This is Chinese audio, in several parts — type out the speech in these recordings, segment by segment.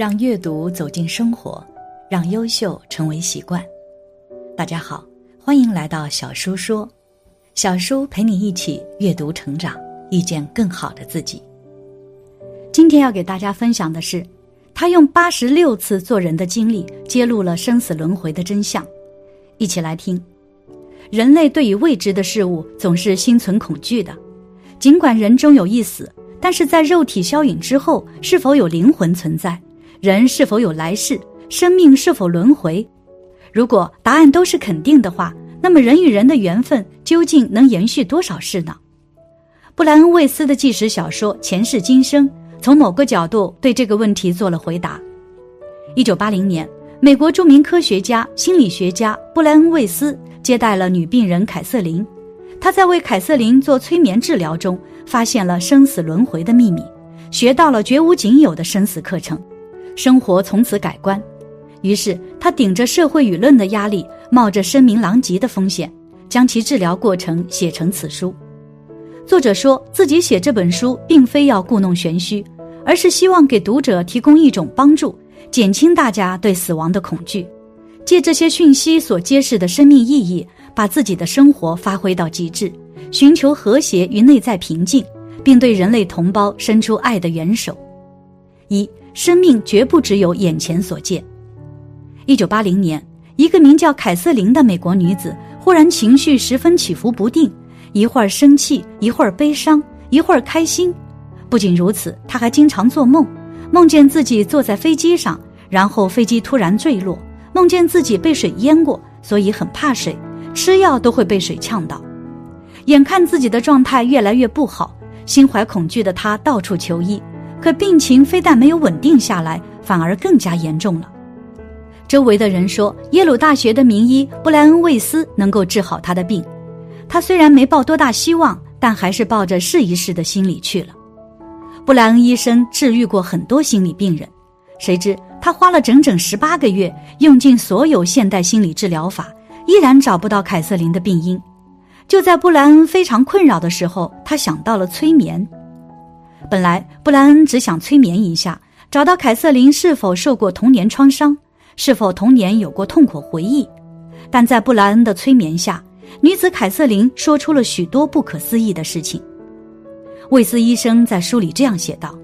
让阅读走进生活，让优秀成为习惯。大家好，欢迎来到小叔说，小叔陪你一起阅读成长，遇见更好的自己。今天要给大家分享的是，他用八十六次做人的经历，揭露了生死轮回的真相。一起来听。人类对于未知的事物总是心存恐惧的，尽管人终有一死，但是在肉体消陨之后，是否有灵魂存在？人是否有来世？生命是否轮回？如果答案都是肯定的话，那么人与人的缘分究竟能延续多少世呢？布莱恩·魏斯的纪实小说《前世今生》从某个角度对这个问题做了回答。一九八零年，美国著名科学家、心理学家布莱恩·魏斯接待了女病人凯瑟琳，他在为凯瑟琳做催眠治疗中，发现了生死轮回的秘密，学到了绝无仅有的生死课程。生活从此改观，于是他顶着社会舆论的压力，冒着声名狼藉的风险，将其治疗过程写成此书。作者说自己写这本书并非要故弄玄虚，而是希望给读者提供一种帮助，减轻大家对死亡的恐惧，借这些讯息所揭示的生命意义，把自己的生活发挥到极致，寻求和谐与内在平静，并对人类同胞伸出爱的援手。一。生命绝不只有眼前所见。一九八零年，一个名叫凯瑟琳的美国女子忽然情绪十分起伏不定，一会儿生气，一会儿悲伤，一会儿开心。不仅如此，她还经常做梦，梦见自己坐在飞机上，然后飞机突然坠落；梦见自己被水淹过，所以很怕水，吃药都会被水呛到。眼看自己的状态越来越不好，心怀恐惧的她到处求医。可病情非但没有稳定下来，反而更加严重了。周围的人说，耶鲁大学的名医布莱恩·魏斯能够治好他的病。他虽然没抱多大希望，但还是抱着试一试的心理去了。布莱恩医生治愈过很多心理病人，谁知他花了整整十八个月，用尽所有现代心理治疗法，依然找不到凯瑟琳的病因。就在布莱恩非常困扰的时候，他想到了催眠。本来布莱恩只想催眠一下，找到凯瑟琳是否受过童年创伤，是否童年有过痛苦回忆。但在布莱恩的催眠下，女子凯瑟琳说出了许多不可思议的事情。魏斯医生在书里这样写道：“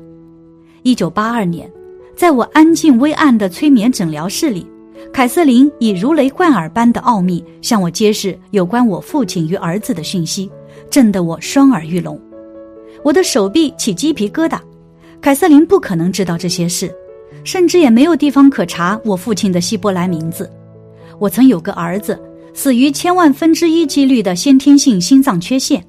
一九八二年，在我安静微暗的催眠诊疗室里，凯瑟琳以如雷贯耳般的奥秘向我揭示有关我父亲与儿子的讯息，震得我双耳欲聋。”我的手臂起鸡皮疙瘩，凯瑟琳不可能知道这些事，甚至也没有地方可查我父亲的希伯来名字。我曾有个儿子，死于千万分之一几率的先天性心脏缺陷。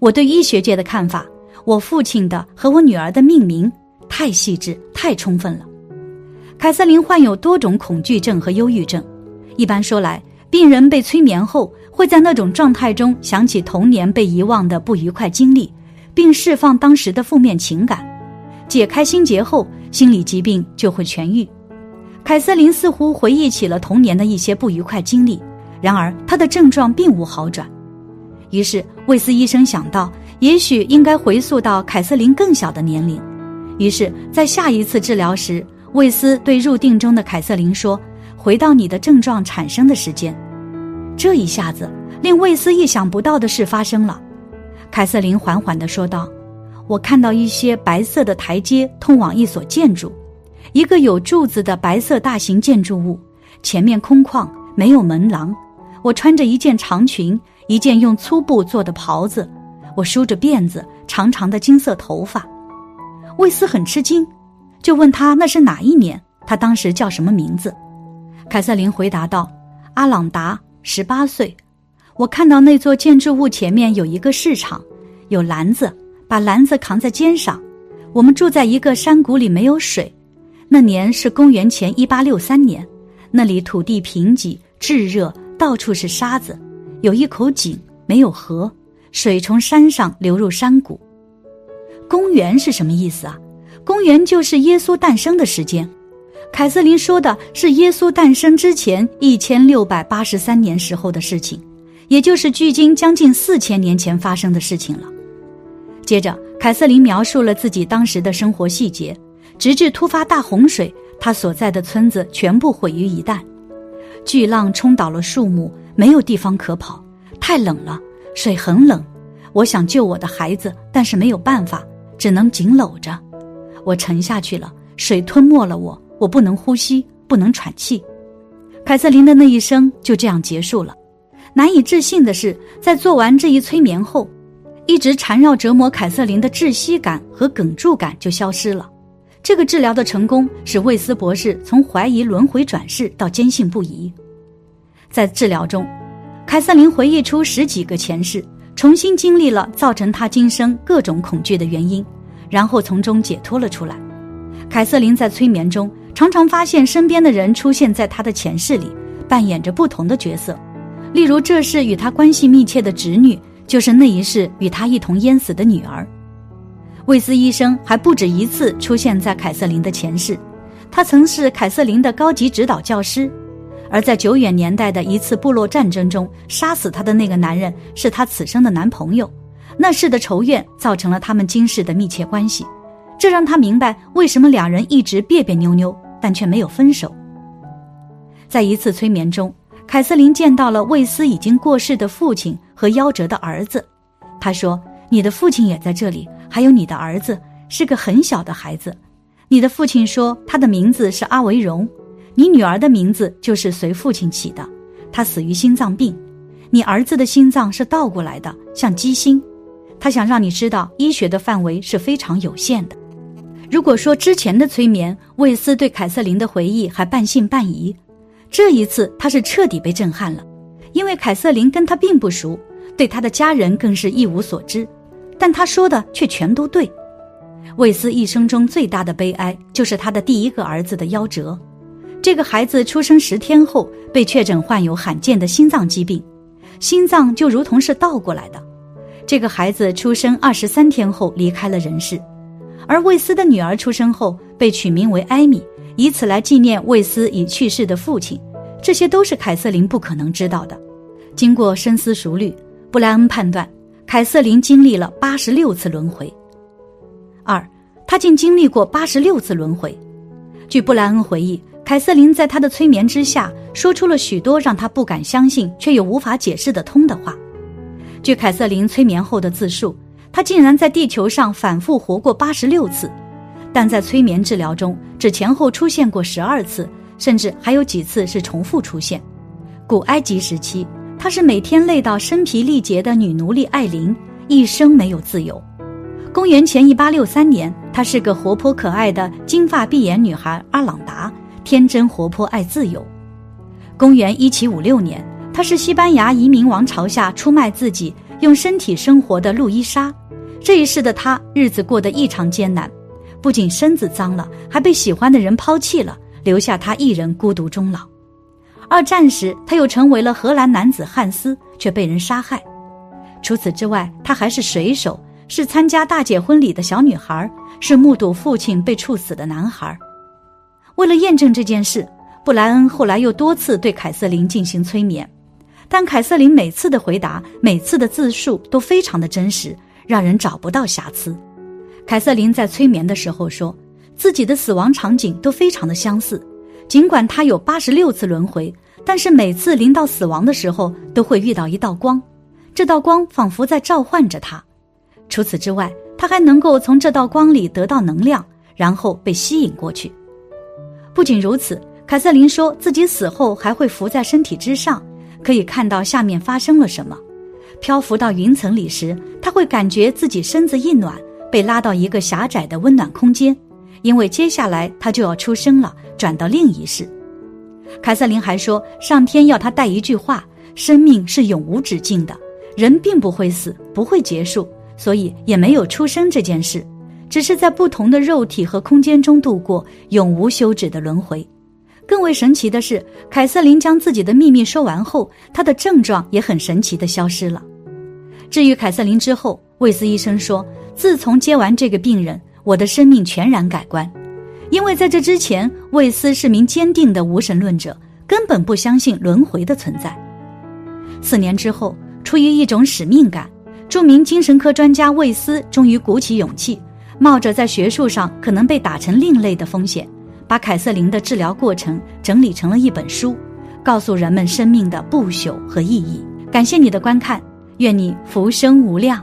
我对医学界的看法，我父亲的和我女儿的命名太细致、太充分了。凯瑟琳患有多种恐惧症和忧郁症。一般说来，病人被催眠后，会在那种状态中想起童年被遗忘的不愉快经历。并释放当时的负面情感，解开心结后，心理疾病就会痊愈。凯瑟琳似乎回忆起了童年的一些不愉快经历，然而她的症状并无好转。于是，魏斯医生想到，也许应该回溯到凯瑟琳更小的年龄。于是，在下一次治疗时，魏斯对入定中的凯瑟琳说：“回到你的症状产生的时间。”这一下子，令魏斯意想不到的事发生了。凯瑟琳缓缓地说道：“我看到一些白色的台阶通往一所建筑，一个有柱子的白色大型建筑物，前面空旷，没有门廊。我穿着一件长裙，一件用粗布做的袍子，我梳着辫子，长长的金色头发。”魏斯很吃惊，就问他那是哪一年，他当时叫什么名字。凯瑟琳回答道：“阿朗达，十八岁。我看到那座建筑物前面有一个市场，有篮子，把篮子扛在肩上。我们住在一个山谷里，没有水。那年是公元前一八六三年，那里土地贫瘠、炙热，到处是沙子。有一口井，没有河，水从山上流入山谷。公元是什么意思啊？公元就是耶稣诞生的时间。凯瑟琳说的是耶稣诞生之前一千六百八十三年时候的事情。也就是距今将近四千年前发生的事情了。接着，凯瑟琳描述了自己当时的生活细节，直至突发大洪水，她所在的村子全部毁于一旦。巨浪冲倒了树木，没有地方可跑，太冷了，水很冷。我想救我的孩子，但是没有办法，只能紧搂着。我沉下去了，水吞没了我，我不能呼吸，不能喘气。凯瑟琳的那一生就这样结束了。难以置信的是，在做完这一催眠后，一直缠绕折磨凯瑟琳的窒息感和哽住感就消失了。这个治疗的成功使魏斯博士从怀疑轮回转世到坚信不疑。在治疗中，凯瑟琳回忆出十几个前世，重新经历了造成她今生各种恐惧的原因，然后从中解脱了出来。凯瑟琳在催眠中常常发现身边的人出现在她的前世里，扮演着不同的角色。例如，这是与他关系密切的侄女，就是那一世与他一同淹死的女儿。魏斯医生还不止一次出现在凯瑟琳的前世，他曾是凯瑟琳的高级指导教师，而在久远年代的一次部落战争中，杀死他的那个男人是他此生的男朋友。那世的仇怨造成了他们今世的密切关系，这让他明白为什么两人一直别别扭扭，但却没有分手。在一次催眠中。凯瑟琳见到了魏斯已经过世的父亲和夭折的儿子，他说：“你的父亲也在这里，还有你的儿子，是个很小的孩子。你的父亲说他的名字是阿维荣，你女儿的名字就是随父亲起的。他死于心脏病，你儿子的心脏是倒过来的，像鸡心。他想让你知道，医学的范围是非常有限的。如果说之前的催眠，魏斯对凯瑟琳的回忆还半信半疑。”这一次，他是彻底被震撼了，因为凯瑟琳跟他并不熟，对他的家人更是一无所知，但他说的却全都对。魏斯一生中最大的悲哀就是他的第一个儿子的夭折。这个孩子出生十天后被确诊患有罕见的心脏疾病，心脏就如同是倒过来的。这个孩子出生二十三天后离开了人世，而魏斯的女儿出生后被取名为艾米。以此来纪念魏斯已去世的父亲，这些都是凯瑟琳不可能知道的。经过深思熟虑，布莱恩判断凯瑟琳经历了八十六次轮回。二，他竟经历过八十六次轮回。据布莱恩回忆，凯瑟琳在他的催眠之下，说出了许多让他不敢相信却又无法解释得通的话。据凯瑟琳催眠后的自述，他竟然在地球上反复活过八十六次。但在催眠治疗中，只前后出现过十二次，甚至还有几次是重复出现。古埃及时期，她是每天累到身疲力竭的女奴隶艾琳，一生没有自由。公元前一八六三年，她是个活泼可爱的金发碧眼女孩阿朗达，天真活泼爱自由。公元一七五六年，她是西班牙移民王朝下出卖自己、用身体生活的路易莎。这一世的她日子过得异常艰难。不仅身子脏了，还被喜欢的人抛弃了，留下他一人孤独终老。二战时，他又成为了荷兰男子汉斯，却被人杀害。除此之外，他还是水手，是参加大姐婚礼的小女孩，是目睹父亲被处死的男孩。为了验证这件事，布莱恩后来又多次对凯瑟琳进行催眠，但凯瑟琳每次的回答、每次的自述都非常的真实，让人找不到瑕疵。凯瑟琳在催眠的时候说，自己的死亡场景都非常的相似。尽管她有八十六次轮回，但是每次临到死亡的时候，都会遇到一道光，这道光仿佛在召唤着她。除此之外，她还能够从这道光里得到能量，然后被吸引过去。不仅如此，凯瑟琳说自己死后还会浮在身体之上，可以看到下面发生了什么。漂浮到云层里时，她会感觉自己身子一暖。被拉到一个狭窄的温暖空间，因为接下来他就要出生了，转到另一世。凯瑟琳还说，上天要她带一句话：生命是永无止境的，人并不会死，不会结束，所以也没有出生这件事，只是在不同的肉体和空间中度过永无休止的轮回。更为神奇的是，凯瑟琳将自己的秘密说完后，她的症状也很神奇的消失了。至于凯瑟琳之后，魏斯医生说，自从接完这个病人，我的生命全然改观。因为在这之前，魏斯是名坚定的无神论者，根本不相信轮回的存在。四年之后，出于一种使命感，著名精神科专家魏斯终于鼓起勇气，冒着在学术上可能被打成另类的风险，把凯瑟琳的治疗过程整理成了一本书，告诉人们生命的不朽和意义。感谢你的观看，愿你福生无量。